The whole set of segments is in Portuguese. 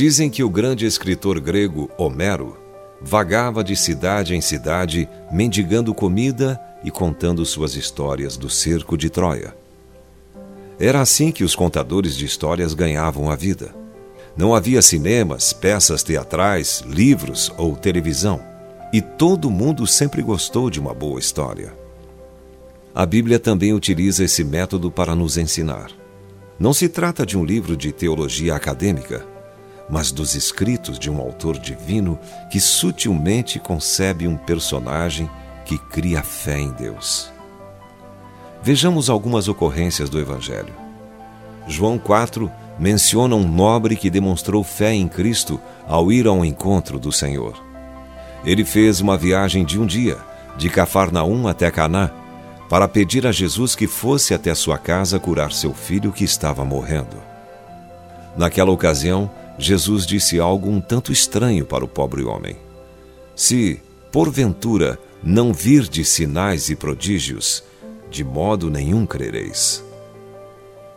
Dizem que o grande escritor grego Homero vagava de cidade em cidade, mendigando comida e contando suas histórias do cerco de Troia. Era assim que os contadores de histórias ganhavam a vida. Não havia cinemas, peças teatrais, livros ou televisão. E todo mundo sempre gostou de uma boa história. A Bíblia também utiliza esse método para nos ensinar. Não se trata de um livro de teologia acadêmica, mas dos escritos de um autor divino que sutilmente concebe um personagem que cria fé em Deus. Vejamos algumas ocorrências do Evangelho. João 4 menciona um nobre que demonstrou fé em Cristo ao ir ao encontro do Senhor. Ele fez uma viagem de um dia, de Cafarnaum até Caná, para pedir a Jesus que fosse até sua casa curar seu filho que estava morrendo. Naquela ocasião, Jesus disse algo um tanto estranho para o pobre homem. Se, porventura, não virdes sinais e prodígios, de modo nenhum crereis.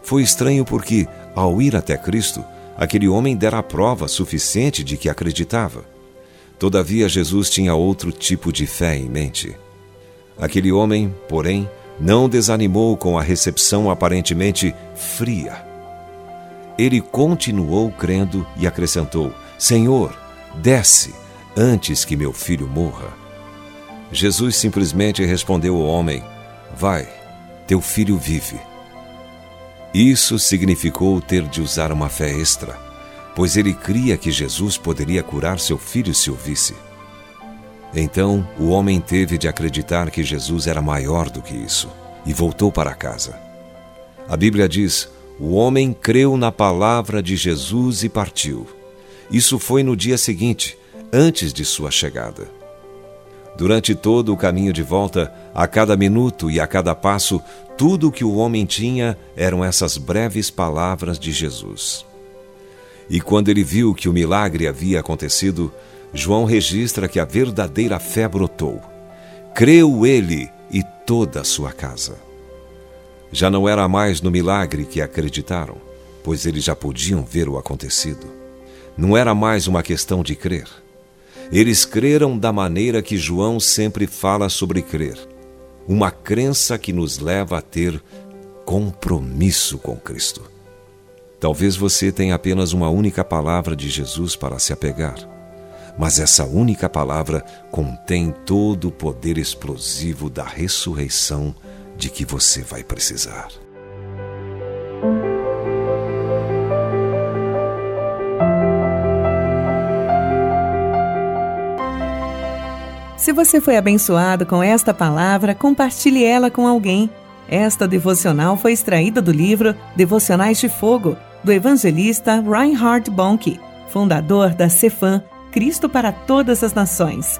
Foi estranho porque, ao ir até Cristo, aquele homem dera a prova suficiente de que acreditava. Todavia, Jesus tinha outro tipo de fé em mente. Aquele homem, porém, não desanimou com a recepção aparentemente fria. Ele continuou crendo e acrescentou: Senhor, desce antes que meu filho morra. Jesus simplesmente respondeu ao homem: Vai, teu filho vive. Isso significou ter de usar uma fé extra, pois ele cria que Jesus poderia curar seu filho se o visse. Então o homem teve de acreditar que Jesus era maior do que isso e voltou para casa. A Bíblia diz: o homem creu na palavra de Jesus e partiu. Isso foi no dia seguinte, antes de sua chegada. Durante todo o caminho de volta, a cada minuto e a cada passo, tudo o que o homem tinha eram essas breves palavras de Jesus. E quando ele viu que o milagre havia acontecido, João registra que a verdadeira fé brotou. Creu ele e toda a sua casa. Já não era mais no milagre que acreditaram, pois eles já podiam ver o acontecido. Não era mais uma questão de crer eles creram da maneira que João sempre fala sobre crer, uma crença que nos leva a ter compromisso com Cristo. Talvez você tenha apenas uma única palavra de Jesus para se apegar, mas essa única palavra contém todo o poder explosivo da ressurreição de que você vai precisar. Se você foi abençoado com esta palavra, compartilhe ela com alguém. Esta devocional foi extraída do livro Devocionais de Fogo, do evangelista Reinhard Bonk, fundador da Cefam, Cristo para Todas as Nações.